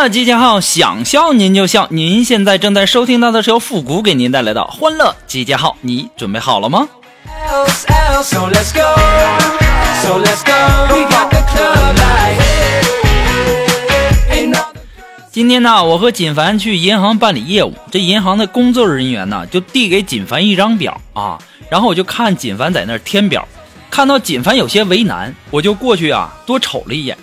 乐集结号，想笑您就笑。您现在正在收听到的是由复古给您带来的欢乐集结号，你准备好了吗？今天呢，我和锦凡去银行办理业务，这银行的工作人员呢就递给锦凡一张表。啊，然后我就看锦凡在那儿填表，看到锦凡有些为难，我就过去啊多瞅了一眼，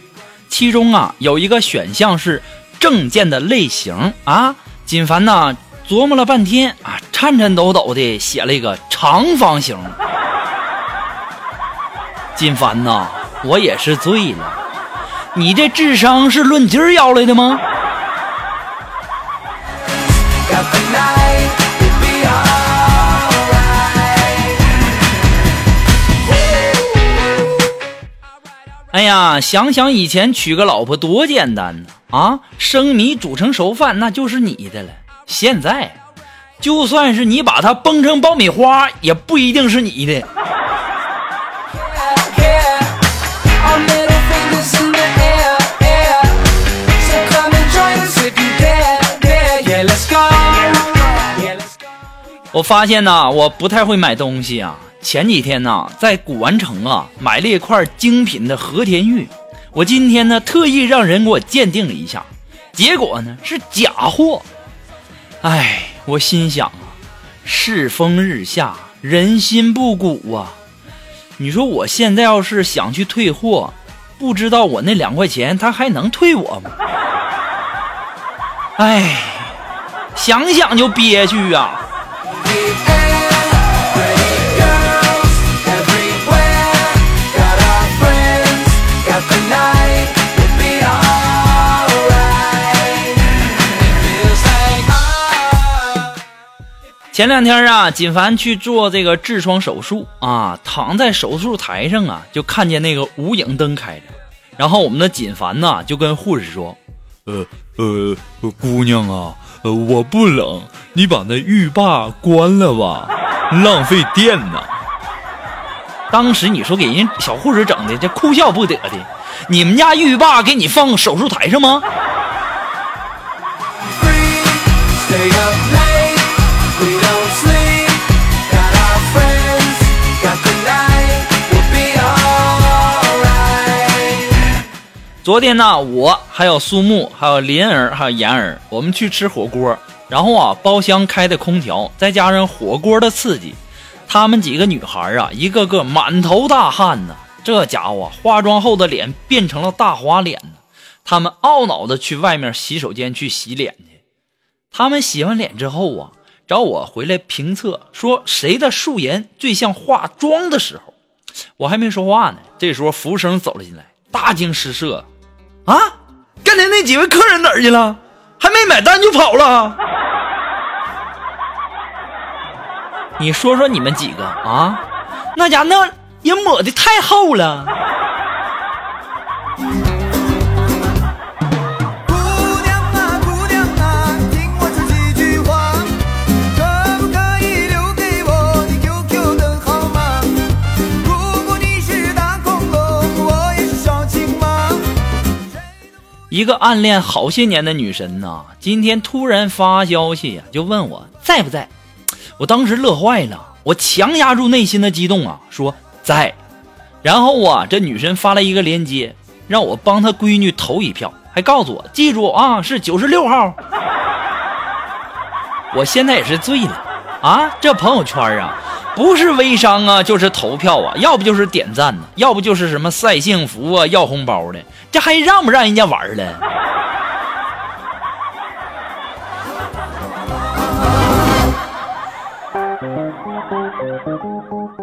其中啊有一个选项是证件的类型啊，锦凡呐琢磨了半天啊，颤颤抖抖的写了一个长方形。锦凡呐，我也是醉了，你这智商是论斤儿要来的吗？呀，想想以前娶个老婆多简单呢啊！生米煮成熟饭，那就是你的了。现在，就算是你把它崩成爆米花，也不一定是你的。我发现呐，我不太会买东西啊。前几天呢，在古玩城啊买了一块精品的和田玉，我今天呢特意让人给我鉴定了一下，结果呢是假货。哎，我心想啊，世风日下，人心不古啊。你说我现在要是想去退货，不知道我那两块钱他还能退我吗？哎，想想就憋屈啊。前两天啊，锦凡去做这个痔疮手术啊，躺在手术台上啊，就看见那个无影灯开着，然后我们的锦凡呐就跟护士说：“呃呃，姑娘啊，呃我不冷，你把那浴霸关了吧，浪费电呐。”当时你说给人小护士整的这哭笑不得的，你们家浴霸给你放手术台上吗？昨天呢，我还有苏木，还有林儿，还有妍儿，我们去吃火锅。然后啊，包厢开的空调，再加上火锅的刺激，她们几个女孩啊，一个个满头大汗呢。这家伙化妆后的脸变成了大花脸呢。她们懊恼的去外面洗手间去洗脸去。她们洗完脸之后啊，找我回来评测，说谁的素颜最像化妆的时候。我还没说话呢，这时候服务生走了进来，大惊失色，啊，刚才那几位客人哪儿去了？还没买单就跑了？你说说你们几个啊，那家那也抹的太厚了。一个暗恋好些年的女神呐，今天突然发消息呀、就问我在不在。我当时乐坏了，我强压住内心的激动啊，说在。然后啊，这女神发了一个链接，让我帮她闺女投一票，还告诉我记住啊，是九十六号。我现在也是醉了啊！这朋友圈啊，不是微商啊，就是投票啊，要不就是点赞呢，要不就是什么晒幸福啊、要红包的，这还让不让人家玩了？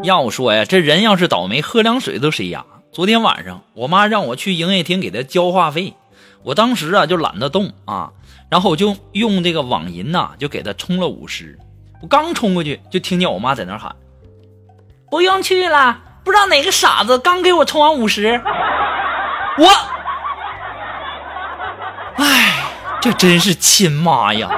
要我说呀，这人要是倒霉，喝凉水都塞牙。昨天晚上，我妈让我去营业厅给她交话费，我当时啊就懒得动啊，然后我就用这个网银呐、就给她充了五十。我刚冲过去，就听见我妈在那喊：“不用去了，不知道哪个傻子刚给我充完五十。”我，哎，这真是亲妈呀！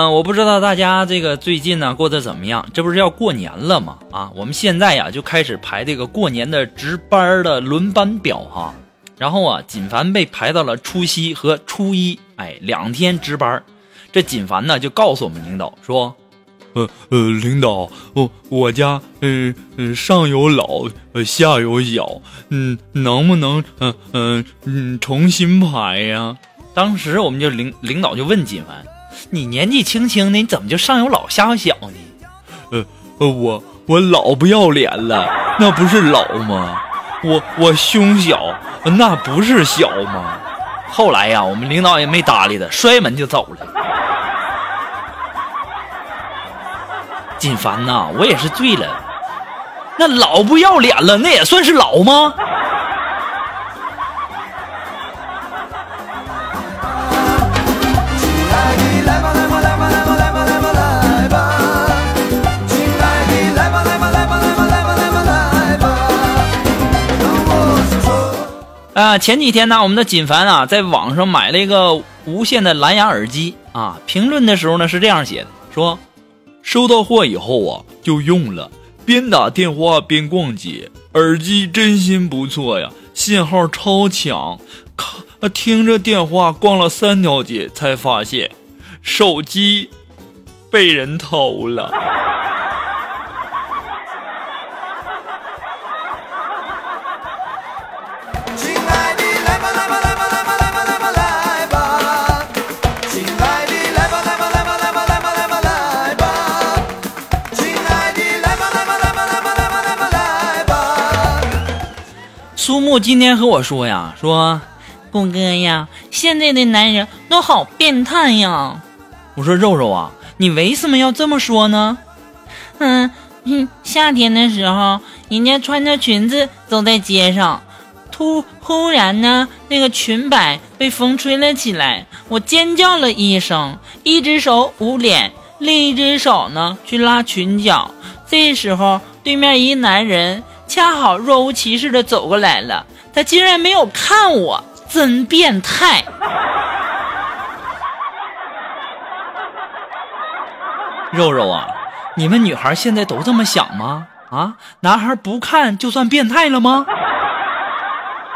嗯，我不知道大家这个最近呢过得怎么样？这不是要过年了吗？啊，我们现在呀就开始排这个过年的值班的轮班表哈。然后啊，锦凡被排到了除夕和初一，哎，两天值班。这锦凡呢就告诉我们领导说，呃呃，领导，我我家嗯嗯、上有老，呃下有小，嗯，能不能嗯嗯嗯重新排呀？当时我们就领领导就问锦凡，你年纪轻轻的，你怎么就上有老下有小呢？呃呃，我我老不要脸了，那不是老吗？我我胸小，那不是小吗？后来呀，我们领导也没搭理他，摔门就走了。锦凡呐，我也是醉了，那老不要脸了，那也算是老吗？啊，前几天呢，我们的锦凡啊，在网上买了一个无线的蓝牙耳机啊。评论的时候呢是这样写的，说收到货以后啊，就用了，边打电话边逛街，耳机真心不错呀，信号超强。咔，听着电话逛了三条街，才发现手机被人偷了。苏木今天和我说呀，说谷哥呀，现在的男人都好变态呀。我说肉肉啊，你为什么要这么说呢？嗯嗯，夏天的时候，人家穿着裙子走在街上，突忽然呢，那个裙摆被风吹了起来，我尖叫了一声，一只手捂脸，另一只手呢去拉裙角。这时候，对面一男人恰好若无其事的走过来了，他竟然没有看我，真变态！肉肉啊，你们女孩现在都这么想吗？啊，男孩不看就算变态了吗？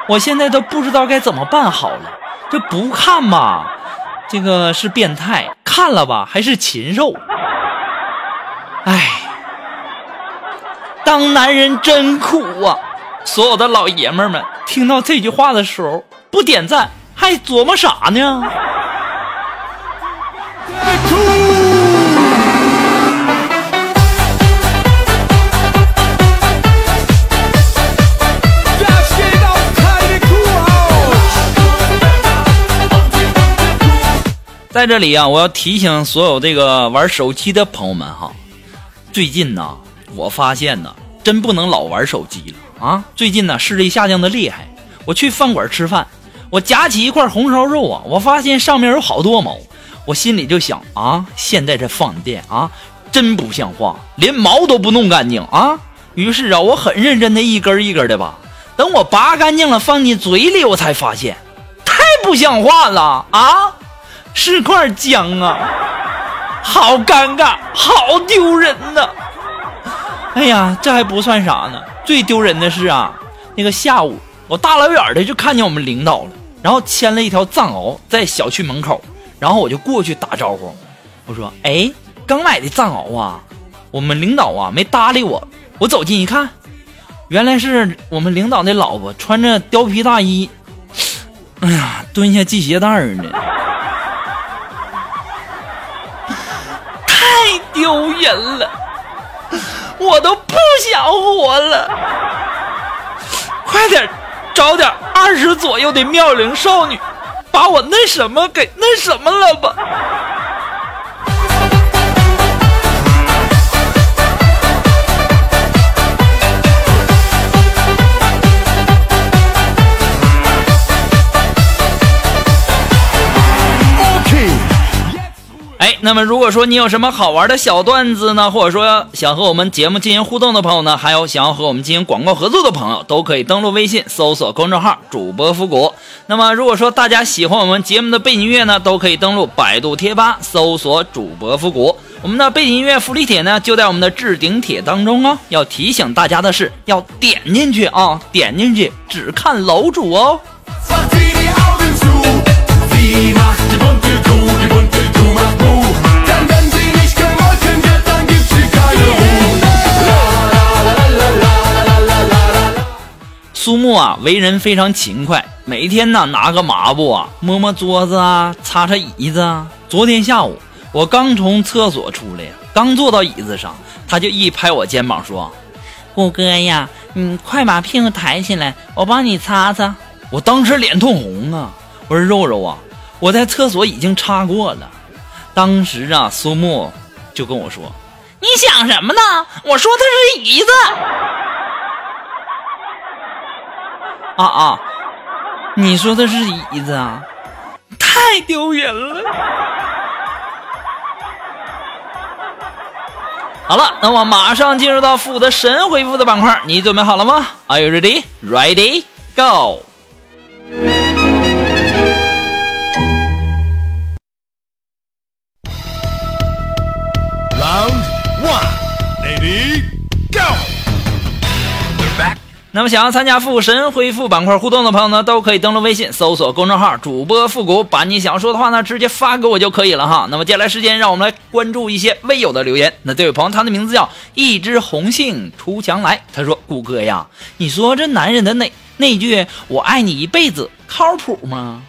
我现在都不知道该怎么办好了。这不看吧，这个是变态；看了吧，还是禽兽。哎，当男人真苦啊！所有的老爷们儿们听到这句话的时候，不点赞还琢磨啥呢？在这里啊，我要提醒所有这个玩手机的朋友们哈，最近呢，我发现呢，真不能老玩手机了啊！最近呢，视力下降的厉害。我去饭馆吃饭，我夹起一块红烧肉啊，我发现上面有好多毛，我心里就想啊，现在这饭店啊，真不像话，连毛都不弄干净啊！于是啊，我很认真的一根一根的拔，等我拔干净了放进嘴里，我才发现，太不像话了啊！是块姜啊，好尴尬，好丢人呐！哎呀，这还不算啥呢，最丢人的是啊，那个下午我大老远的就看见我们领导了，然后牵了一条藏獒在小区门口，然后我就过去打招呼，我说：“哎，刚买的藏獒啊。”我们领导啊没搭理我，我走近一看，原来是我们领导的老婆穿着貂皮大衣，哎呀，蹲下系鞋带儿呢。太丢人了，我都不想活了！快点找点二十左右的妙龄少女，把我那什么给那什么了吧。那么如果说你有什么好玩的小段子呢，或者说想和我们节目进行互动的朋友呢，还有想要和我们进行广告合作的朋友，都可以登录微信搜索公众号“主播复古”。那么如果说大家喜欢我们节目的背景音乐呢，都可以登录百度贴吧搜索“主播复古”。我们的背景音乐福利帖呢，就在我们的置顶帖当中哦。要提醒大家的是，要点进去啊，点进去只看楼主哦。苏木啊，为人非常勤快，每天呢拿个抹布啊，摸摸桌子啊，擦擦椅子啊。昨天下午，我刚从厕所出来呀，刚坐到椅子上，他就一拍我肩膀说：“虎哥呀，你快把屁股抬起来，我帮你擦擦。”我当时脸通红啊，我说：“肉肉啊，我在厕所已经擦过了。”当时啊，苏木就跟我说：“你想什么呢？我说的是椅子。”啊啊！你说的是椅子啊？太丢人了。好了，那我马上进入到负责神回复的板块，你准备好了吗？Are you ready? Ready? Go！那么想要参加复神恢复板块互动的朋友呢，都可以登录微信搜索公众号“主播复古”，把你想说的话呢直接发给我就可以了哈。那么接下来时间，让我们来关注一些微友的留言。那这位朋友，他的名字叫一枝红杏出墙来，他说：“谷哥呀，你说这男人的那那句‘我爱你一辈子’靠谱吗？”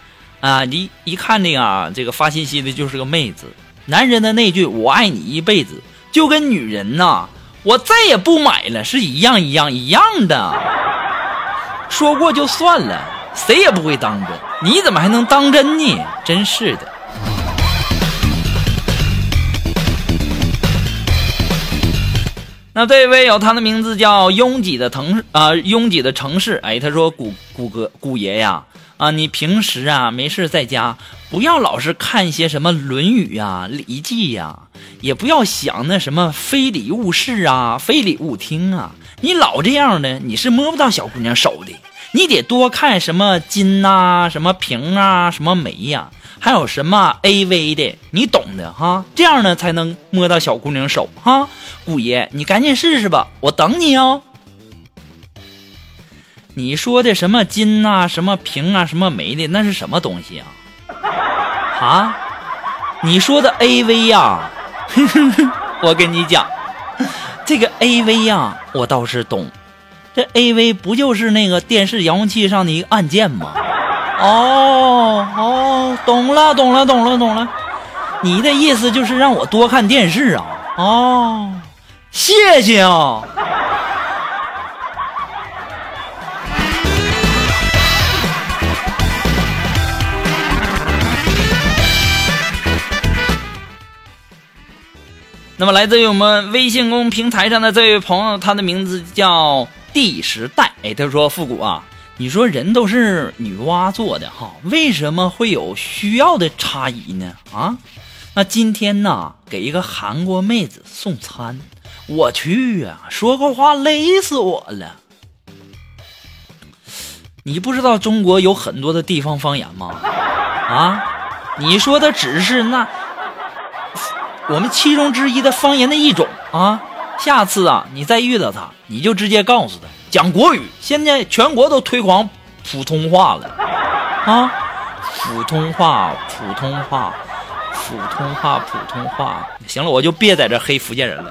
啊，一一看这个啊，这个发信息的就是个妹子。男人的那句“我爱你一辈子”，就跟女人呐、我再也不买了是一样一样一样的。说过就算了，谁也不会当真。你怎么还能当真呢？真是的。那这位有他的名字叫拥挤的城啊、拥挤的城市。哎，他说谷谷哥谷爷呀，啊，你平时啊没事在家，不要老是看一些什么《论语》呀、《礼记》呀，也不要想那什么非礼勿视啊、非礼勿听啊。你老这样的，你是摸不到小姑娘手的。你得多看什么金呐、什么瓶啊、什么梅呀、还有什么 AV 的，你懂的哈。这样呢才能摸到小姑娘手哈。姑爷，你赶紧试试吧，我等你哦。你说的什么金呐、什么瓶啊、什么梅的，那是什么东西啊？啊？你说的 AV 呀、我跟你讲，这个 AV 呀、我倒是懂。这 AV 不就是那个电视遥控器上的一个按键吗？哦哦，懂了懂了懂了懂了，你的意思就是让我多看电视啊？哦，谢谢啊。那么来自于我们微信公平台上的这位朋友，他的名字叫第十代。哎，他说：“复古啊，你说人都是女娲做的哈，为什么会有需要的差异呢？啊，那今天呢，给一个韩国妹子送餐，我去呀、说个话勒死我了。你不知道中国有很多的地方方言吗？啊，你说的只是那。”我们其中之一的方言的一种啊。下次啊，你再遇到他，你就直接告诉他讲国语。现在全国都推广普通话了啊，普通话，普通话，普通话，普通话。行了，我就别在这黑福建人了。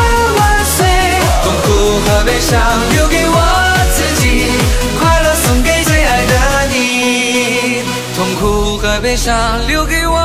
悲伤留给我自己，快乐送给最爱的你，痛苦和悲伤留给我。